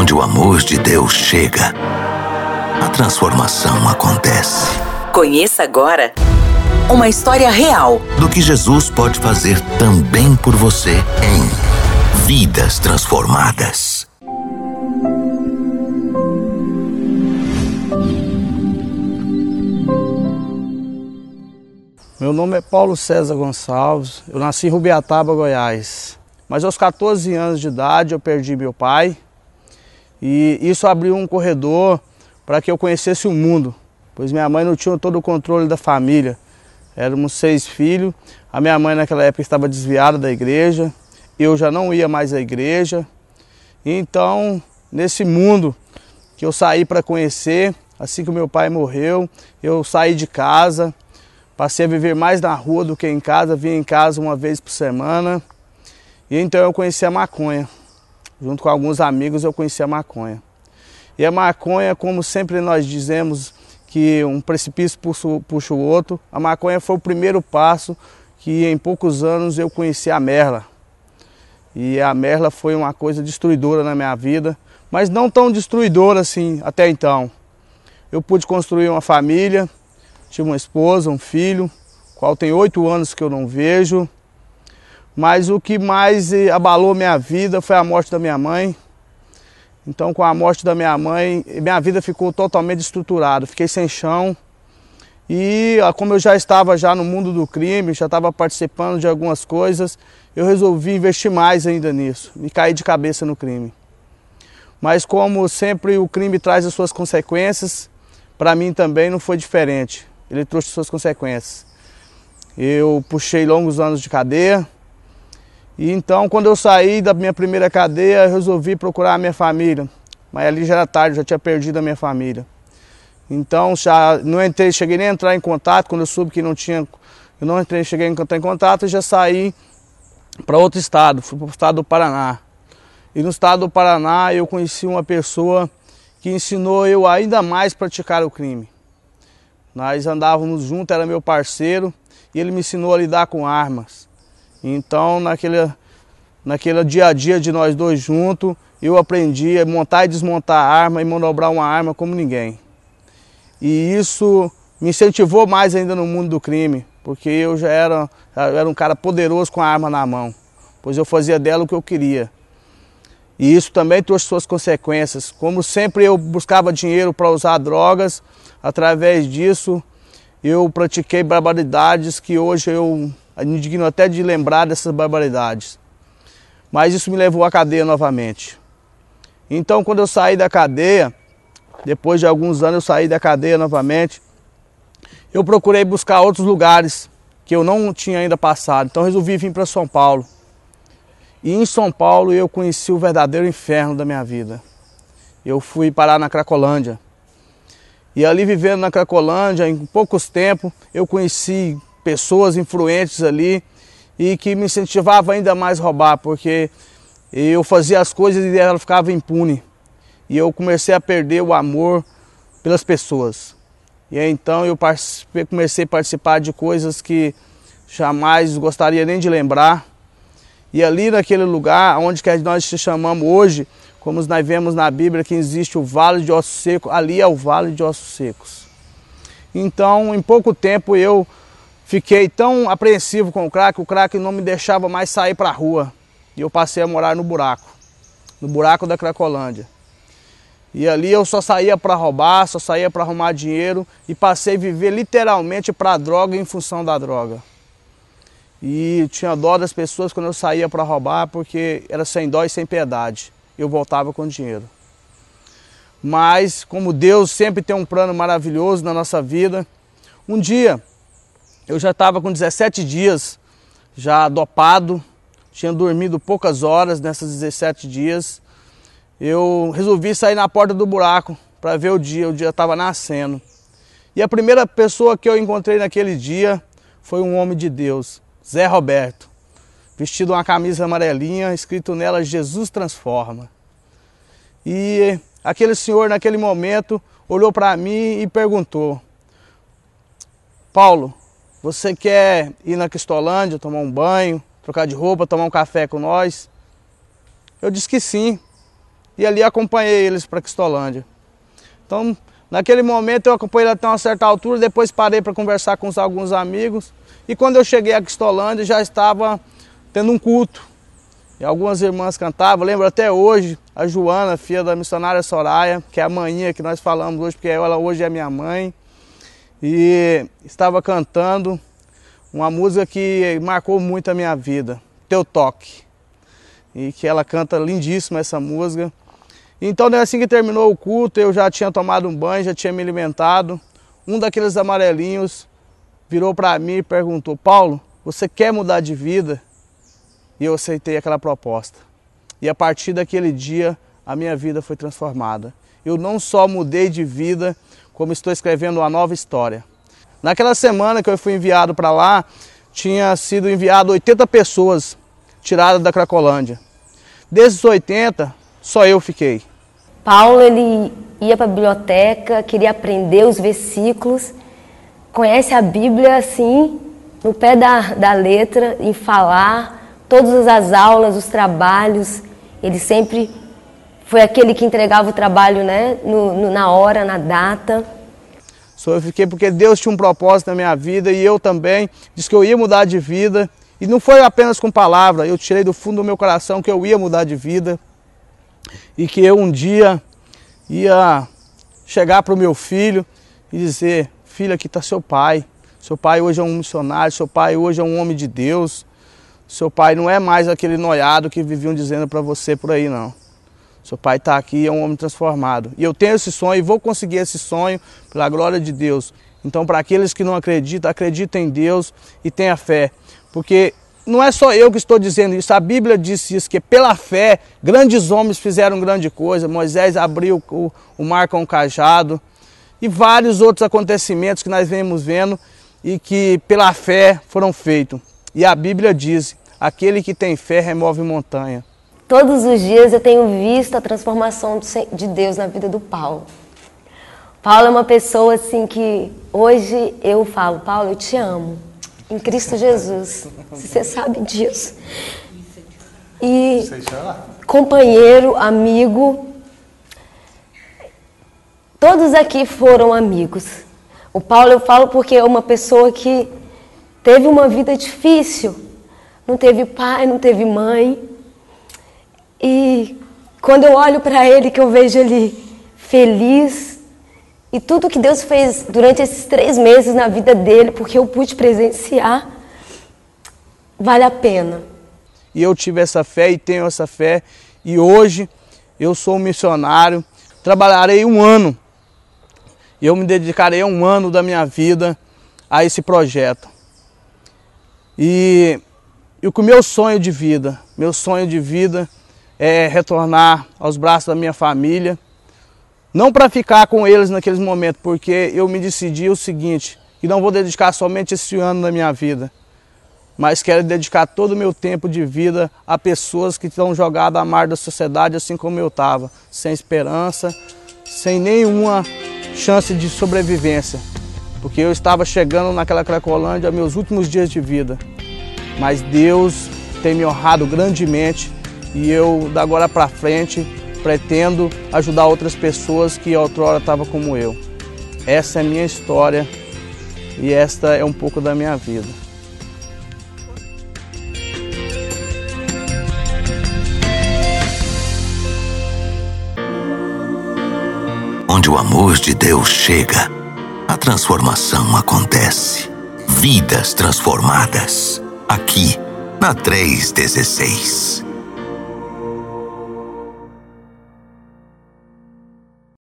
Onde o amor de Deus chega, a transformação acontece. Conheça agora uma história real do que Jesus pode fazer também por você em Vidas Transformadas. Meu nome é Paulo César Gonçalves, eu nasci em Rubiataba, Goiás. Mas aos 14 anos de idade eu perdi meu pai e isso abriu um corredor para que eu conhecesse o mundo, pois minha mãe não tinha todo o controle da família. Éramos seis filhos, a minha mãe naquela época estava desviada da igreja, eu já não ia mais à igreja. Então, nesse mundo que eu saí para conhecer, assim que meu pai morreu, eu saí de casa, Passei a viver mais na rua do que em casa, vinha em casa uma vez por semana. E então eu conheci a maconha. Junto com alguns amigos eu conheci a maconha. E a maconha, como sempre nós dizemos que um precipício puxa, o outro, a maconha foi o primeiro passo que em poucos anos eu conheci a merla. E a merla foi uma coisa destruidora na minha vida, mas não tão destruidora assim até então. Eu pude construir uma família, Tive uma esposa, um filho, qual tem oito anos que eu não vejo. Mas o que mais abalou minha vida foi a morte da minha mãe. Então, com a morte da minha mãe, minha vida ficou totalmente estruturada. Fiquei sem chão. E ah, como eu já estava já no mundo do crime, já estava participando de algumas coisas, eu resolvi investir mais ainda nisso e cair de cabeça no crime. Mas como sempre o crime traz as suas consequências, para mim também não foi diferente ele trouxe suas consequências. Eu puxei longos anos de cadeia. E então, quando eu saí da minha primeira cadeia, eu resolvi procurar a minha família. Mas ali já era tarde, já tinha perdido a minha família. Então, já não entrei, cheguei nem a entrar em contato quando eu soube que não tinha. Eu não entrei, cheguei a entrar em contato e já saí para outro estado, fui para o estado do Paraná. E no estado do Paraná eu conheci uma pessoa que ensinou eu ainda mais praticar o crime. Nós andávamos juntos, era meu parceiro e ele me ensinou a lidar com armas. Então, naquele, naquele dia a dia de nós dois juntos, eu aprendi a montar e desmontar a arma e manobrar uma arma como ninguém. E isso me incentivou mais ainda no mundo do crime, porque eu já era, já era um cara poderoso com a arma na mão, pois eu fazia dela o que eu queria. E isso também trouxe suas consequências. Como sempre eu buscava dinheiro para usar drogas, através disso eu pratiquei barbaridades que hoje eu indigno até de lembrar dessas barbaridades. Mas isso me levou à cadeia novamente. Então quando eu saí da cadeia, depois de alguns anos eu saí da cadeia novamente, eu procurei buscar outros lugares que eu não tinha ainda passado. Então resolvi vir para São Paulo. E em São Paulo eu conheci o verdadeiro inferno da minha vida. Eu fui parar na Cracolândia. E ali vivendo na Cracolândia, em poucos tempos, eu conheci pessoas influentes ali e que me incentivavam ainda mais a roubar, porque eu fazia as coisas e ela ficava impune. E eu comecei a perder o amor pelas pessoas. E aí, então eu comecei a participar de coisas que jamais gostaria nem de lembrar. E ali naquele lugar onde que nós se chamamos hoje, como nós vemos na Bíblia que existe o vale de ossos secos, ali é o vale de ossos secos. Então, em pouco tempo eu fiquei tão apreensivo com o crack, o crack não me deixava mais sair para a rua. E eu passei a morar no buraco, no buraco da Cracolândia. E ali eu só saía para roubar, só saía para arrumar dinheiro e passei a viver literalmente para a droga em função da droga. E tinha dó das pessoas quando eu saía para roubar, porque era sem dó e sem piedade. Eu voltava com dinheiro. Mas, como Deus sempre tem um plano maravilhoso na nossa vida, um dia eu já estava com 17 dias, já dopado, tinha dormido poucas horas nessas 17 dias. Eu resolvi sair na porta do buraco para ver o dia, o dia estava nascendo. E a primeira pessoa que eu encontrei naquele dia foi um homem de Deus. Zé Roberto, vestido uma camisa amarelinha, escrito nela Jesus transforma. E aquele senhor naquele momento olhou para mim e perguntou: Paulo, você quer ir na Cristolândia, tomar um banho, trocar de roupa, tomar um café com nós? Eu disse que sim. e ali acompanhei eles para Cristolândia. Então, naquele momento eu acompanhei até uma certa altura, depois parei para conversar com alguns amigos e quando eu cheguei a Cristolândia já estava tendo um culto. E algumas irmãs cantavam, lembro até hoje, a Joana, filha da missionária Soraya, que é a manhinha que nós falamos hoje, porque ela hoje é minha mãe. E estava cantando uma música que marcou muito a minha vida, Teu Toque. E que ela canta lindíssima essa música. Então, assim que terminou o culto, eu já tinha tomado um banho, já tinha me alimentado. Um daqueles amarelinhos virou para mim e perguntou: Paulo, você quer mudar de vida? E eu aceitei aquela proposta. E a partir daquele dia, a minha vida foi transformada. Eu não só mudei de vida, como estou escrevendo uma nova história. Naquela semana que eu fui enviado para lá, tinha sido enviado 80 pessoas tiradas da Cracolândia. Desses 80, só eu fiquei. Paulo ele ia para a biblioteca, queria aprender os versículos, conhece a Bíblia assim, no pé da, da letra, em falar, todas as aulas, os trabalhos, ele sempre foi aquele que entregava o trabalho né, no, no, na hora, na data. Só eu fiquei porque Deus tinha um propósito na minha vida e eu também. Disse que eu ia mudar de vida. E não foi apenas com palavra, eu tirei do fundo do meu coração que eu ia mudar de vida. E que eu um dia ia chegar para o meu filho e dizer: Filho, aqui está seu pai. Seu pai hoje é um missionário, seu pai hoje é um homem de Deus. Seu pai não é mais aquele noiado que viviam dizendo para você por aí, não. Seu pai está aqui, é um homem transformado. E eu tenho esse sonho e vou conseguir esse sonho pela glória de Deus. Então, para aqueles que não acreditam, acreditem em Deus e tenha fé. Porque não é só eu que estou dizendo isso, a Bíblia disse isso, que pela fé grandes homens fizeram grande coisa. Moisés abriu o, o mar com o cajado e vários outros acontecimentos que nós vemos vendo e que pela fé foram feitos. E a Bíblia diz: aquele que tem fé remove montanha. Todos os dias eu tenho visto a transformação de Deus na vida do Paulo. Paulo é uma pessoa assim que hoje eu falo, Paulo, eu te amo. Em Cristo Jesus. Você sabe disso. E companheiro, amigo, todos aqui foram amigos. O Paulo eu falo porque é uma pessoa que teve uma vida difícil. Não teve pai, não teve mãe e quando eu olho para ele, que eu vejo ele feliz, e tudo que Deus fez durante esses três meses na vida dele, porque eu pude presenciar, vale a pena. E eu tive essa fé e tenho essa fé, e hoje eu sou um missionário, trabalharei um ano, eu me dedicarei um ano da minha vida a esse projeto. E, e o meu sonho de vida, meu sonho de vida é, retornar aos braços da minha família. Não para ficar com eles naqueles momentos, porque eu me decidi o seguinte, que não vou dedicar somente esse ano da minha vida, mas quero dedicar todo o meu tempo de vida a pessoas que estão jogadas à mar da sociedade, assim como eu estava, sem esperança, sem nenhuma chance de sobrevivência, porque eu estava chegando naquela Cracolândia meus últimos dias de vida. Mas Deus tem me honrado grandemente e eu, da agora para frente, pretendo ajudar outras pessoas que outrora estavam como eu. Essa é a minha história e esta é um pouco da minha vida. Onde o amor de Deus chega, a transformação acontece. Vidas transformadas. Aqui, na 316.